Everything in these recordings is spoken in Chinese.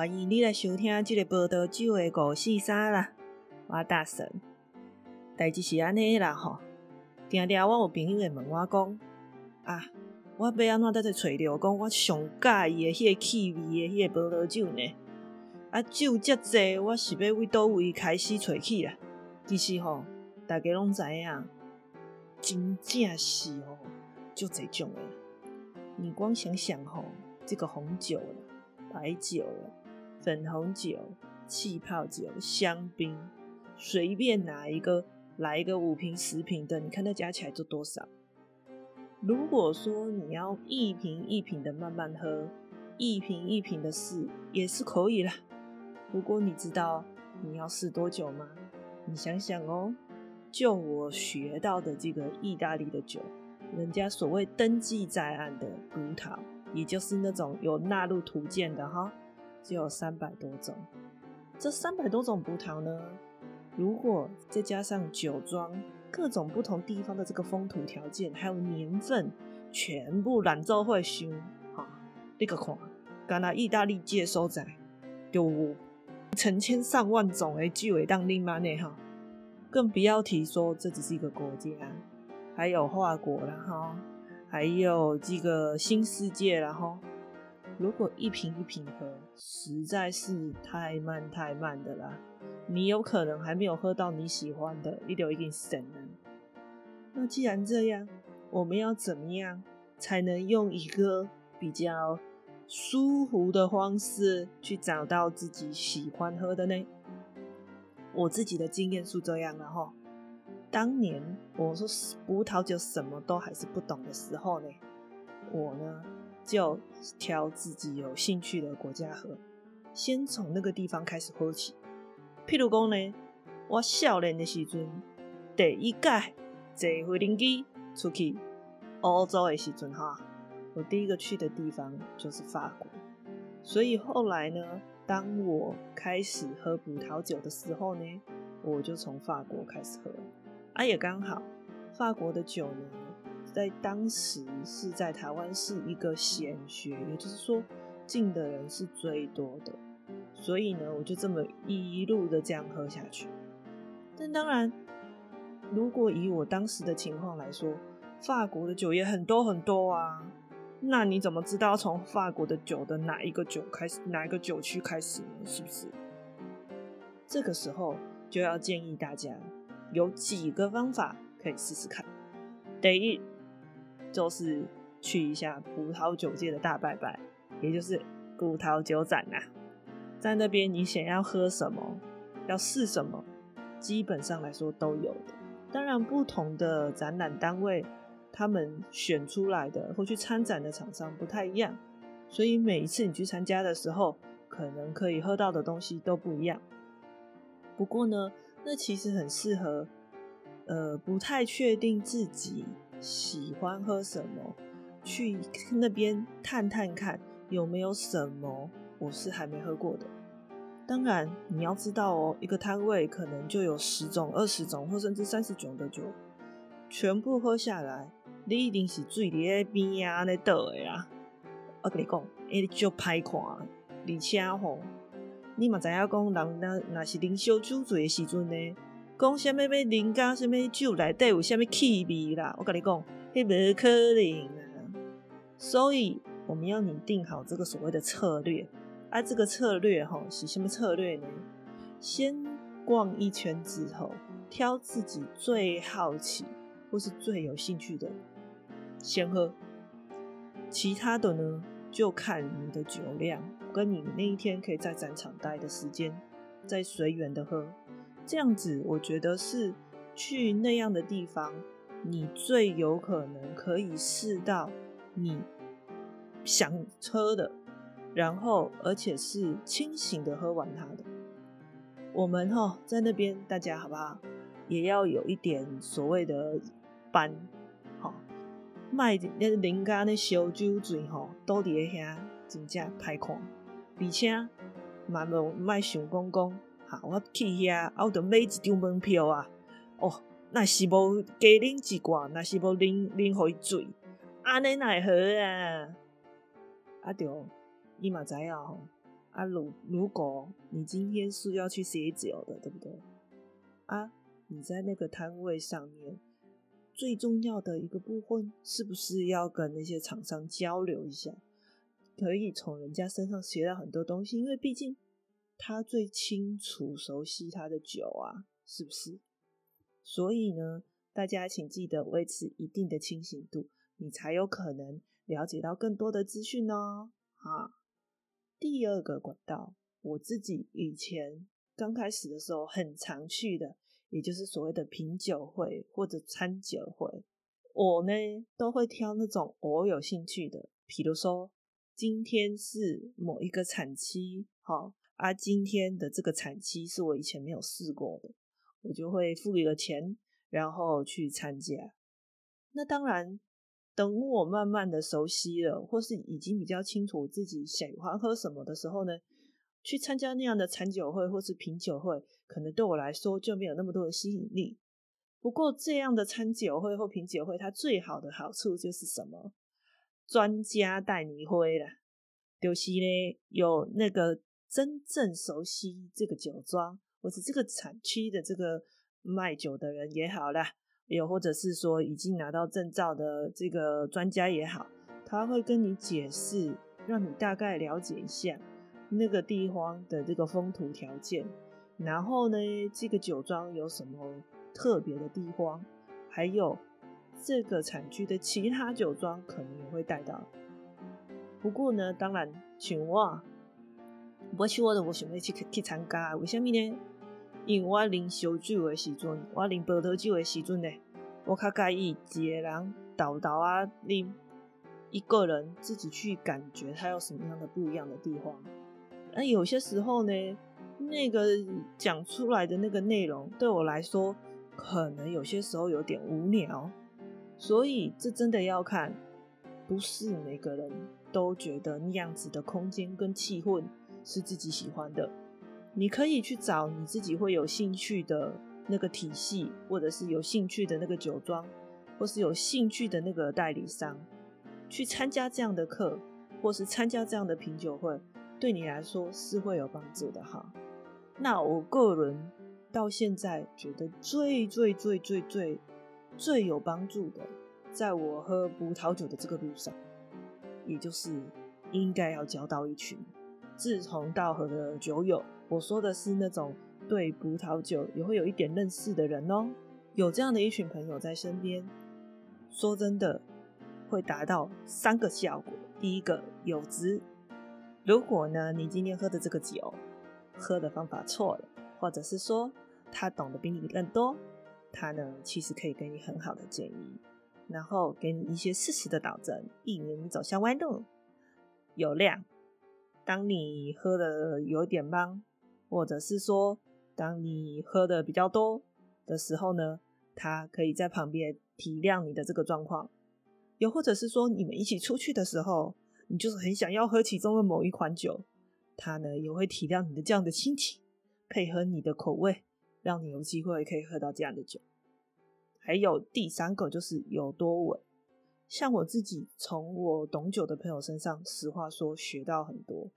欢迎你来收听这个报道酒的故事三啦，我大神。代志是安尼啦吼，定定我有朋友会问我讲，啊，我要安怎在这找着讲我上介意的迄个气味的迄个葡萄酒呢？啊，酒遮济，我是要为倒位开始找起啦。其实吼，大家拢知影，真正是吼，就这种诶。你光想想吼，这个红酒了、白酒了、粉红酒、气泡酒、香槟，随便拿一个来一个五瓶、十瓶的，你看那加起来就多少？如果说你要一瓶一瓶的慢慢喝，一瓶一瓶的试也是可以啦。不过你知道你要试多久吗？你想想哦，就我学到的这个意大利的酒，人家所谓登记在案的葡萄，也就是那种有纳入图鉴的哈，只有三百多种。这三百多种葡萄呢，如果再加上酒庄各种不同地方的这个风土条件，还有年份，全部染造会熏哈，那个看，刚才意大利界收在有。成千上万种诶，具为当令嘛呢哈，更不要提说这只是一个国家，还有法国啦哈，还有这个新世界啦哈。如果一瓶一瓶喝，实在是太慢太慢的啦，你有可能还没有喝到你喜欢的，一流一定神了。那既然这样，我们要怎么样才能用一个比较？舒服的方式去找到自己喜欢喝的呢？我自己的经验是这样的哈。当年我说葡萄酒什么都还是不懂的时候呢，我呢就挑自己有兴趣的国家喝，先从那个地方开始喝起。譬如讲呢，我少年的时阵，第一届坐飞行机出去欧洲的时阵哈。我第一个去的地方就是法国，所以后来呢，当我开始喝葡萄酒的时候呢，我就从法国开始喝。啊，也刚好，法国的酒呢，在当时是在台湾是一个显学，也就是说进的人是最多的，所以呢，我就这么一路的这样喝下去。但当然，如果以我当时的情况来说，法国的酒也很多很多啊。那你怎么知道从法国的酒的哪一个酒开始，哪一个酒区开始呢？是不是？这个时候就要建议大家有几个方法可以试试看。第一，就是去一下葡萄酒界的大拜拜，也就是葡萄酒展呐。在那边，你想要喝什么，要试什么，基本上来说都有的。当然，不同的展览单位。他们选出来的或去参展的厂商不太一样，所以每一次你去参加的时候，可能可以喝到的东西都不一样。不过呢，那其实很适合，呃，不太确定自己喜欢喝什么，去那边探探看有没有什么我是还没喝过的。当然，你要知道哦，一个摊位可能就有十种、二十种或甚至三十种的酒，全部喝下来。你一定是醉伫咧边啊，安尼倒的啦！我跟你讲，哎，就歹看，而且吼，你嘛知影讲人那那是啉烧酒醉的时阵呢，讲虾米要啉甲虾米酒内底有虾米气味啦？我跟你讲，迄无可能啊！所以我们要拟定好这个所谓的策略，啊，这个策略吼是什么策略呢？先逛一圈之后，挑自己最好奇或是最有兴趣的。先喝，其他的呢就看你的酒量，跟你那一天可以在展场待的时间，再随缘的喝。这样子，我觉得是去那样的地方，你最有可能可以试到你想喝的，然后而且是清醒的喝完它的。我们哈在那边，大家好不好？也要有一点所谓的班。卖那人家那小酒嘴吼，都伫遐真正歹看，而且嘛无卖想讲讲，哈，我去遐，我着买一张门票啊，哦，那是无加啉一罐，那是无啉啉互伊醉，安尼奈何啊？啊着，伊嘛知影吼，啊，如如果你今天是要去写酒的，对不对？啊，你在那个摊位上面最重要的一个部分，是不是要跟那些厂商交流一下？可以从人家身上学到很多东西，因为毕竟他最清楚、熟悉他的酒啊，是不是？所以呢，大家请记得维持一定的清醒度，你才有可能了解到更多的资讯哦。哈，第二个管道，我自己以前刚开始的时候很常去的，也就是所谓的品酒会或者餐酒会，我呢都会挑那种我有兴趣的，比如说今天是某一个产期，好啊，今天的这个产期是我以前没有试过的，我就会付一个钱，然后去参加。那当然。等我慢慢的熟悉了，或是已经比较清楚自己喜欢喝什么的时候呢，去参加那样的餐酒会或是品酒会，可能对我来说就没有那么多的吸引力。不过这样的餐酒会或品酒会，它最好的好处就是什么？专家带你会了，就是呢有那个真正熟悉这个酒庄或是这个产区的这个卖酒的人也好啦。又或者是说已经拿到证照的这个专家也好，他会跟你解释，让你大概了解一下那个地方的这个风土条件，然后呢，这个酒庄有什么特别的地方，还有这个产区的其他酒庄可能也会带到。不过呢，当然，像我，我去我的我想要去去参加，为什么呢？因为我啉烧酒的时阵，我啉葡萄酒的时阵呢，我较介意一个人倒倒啊啉，一个人自己去感觉它有什么样的不一样的地方。那有些时候呢，那个讲出来的那个内容对我来说，可能有些时候有点无聊，所以这真的要看，不是每个人都觉得那样子的空间跟气氛是自己喜欢的。你可以去找你自己会有兴趣的那个体系，或者是有兴趣的那个酒庄，或是有兴趣的那个代理商，去参加这样的课，或是参加这样的品酒会，对你来说是会有帮助的哈。那我个人到现在觉得最最最最最最有帮助的，在我喝葡萄酒的这个路上，也就是应该要交到一群志同道合的酒友。我说的是那种对葡萄酒也会有一点认识的人哦，有这样的一群朋友在身边，说真的会达到三个效果。第一个有值，如果呢你今天喝的这个酒喝的方法错了，或者是说他懂得比你更多，他呢其实可以给你很好的建议，然后给你一些事实的导正，避免你走向歪路。有量，当你喝的有点懵。或者是说，当你喝的比较多的时候呢，他可以在旁边体谅你的这个状况；又或者是说，你们一起出去的时候，你就是很想要喝其中的某一款酒，他呢也会体谅你的这样的心情，配合你的口味，让你有机会可以喝到这样的酒。还有第三个就是有多稳，像我自己从我懂酒的朋友身上，实话说学到很多。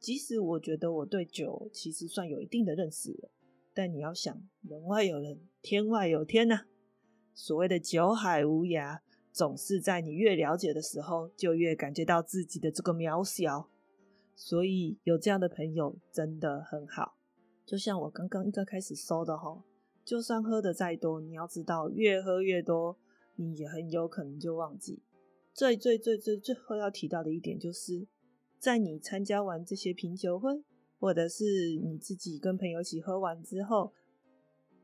即使我觉得我对酒其实算有一定的认识了，但你要想，人外有人，天外有天呐。所谓的酒海无涯，总是在你越了解的时候，就越感觉到自己的这个渺小。所以有这样的朋友真的很好。就像我刚刚一个开始说的哈，就算喝的再多，你要知道，越喝越多，你也很有可能就忘记。最最最最最后要提到的一点就是。在你参加完这些品酒会，或者是你自己跟朋友一起喝完之后，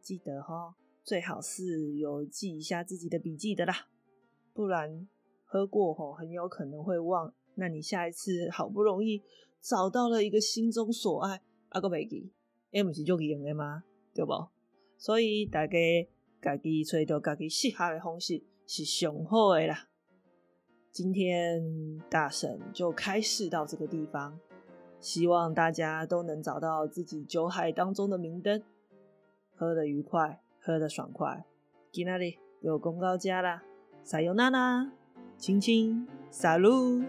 记得哈，最好是有记一下自己的笔记的啦，不然喝过后很有可能会忘。那你下一次好不容易找到了一个心中所爱，阿个袂记，哎，不是就用的吗？对不？所以大家家己找到家己适合的方式是上好的啦。今天大神就开示到这个地方，希望大家都能找到自己酒海当中的明灯，喝得愉快，喝得爽快。今那里有公告家啦，撒有娜娜，亲亲，撒路。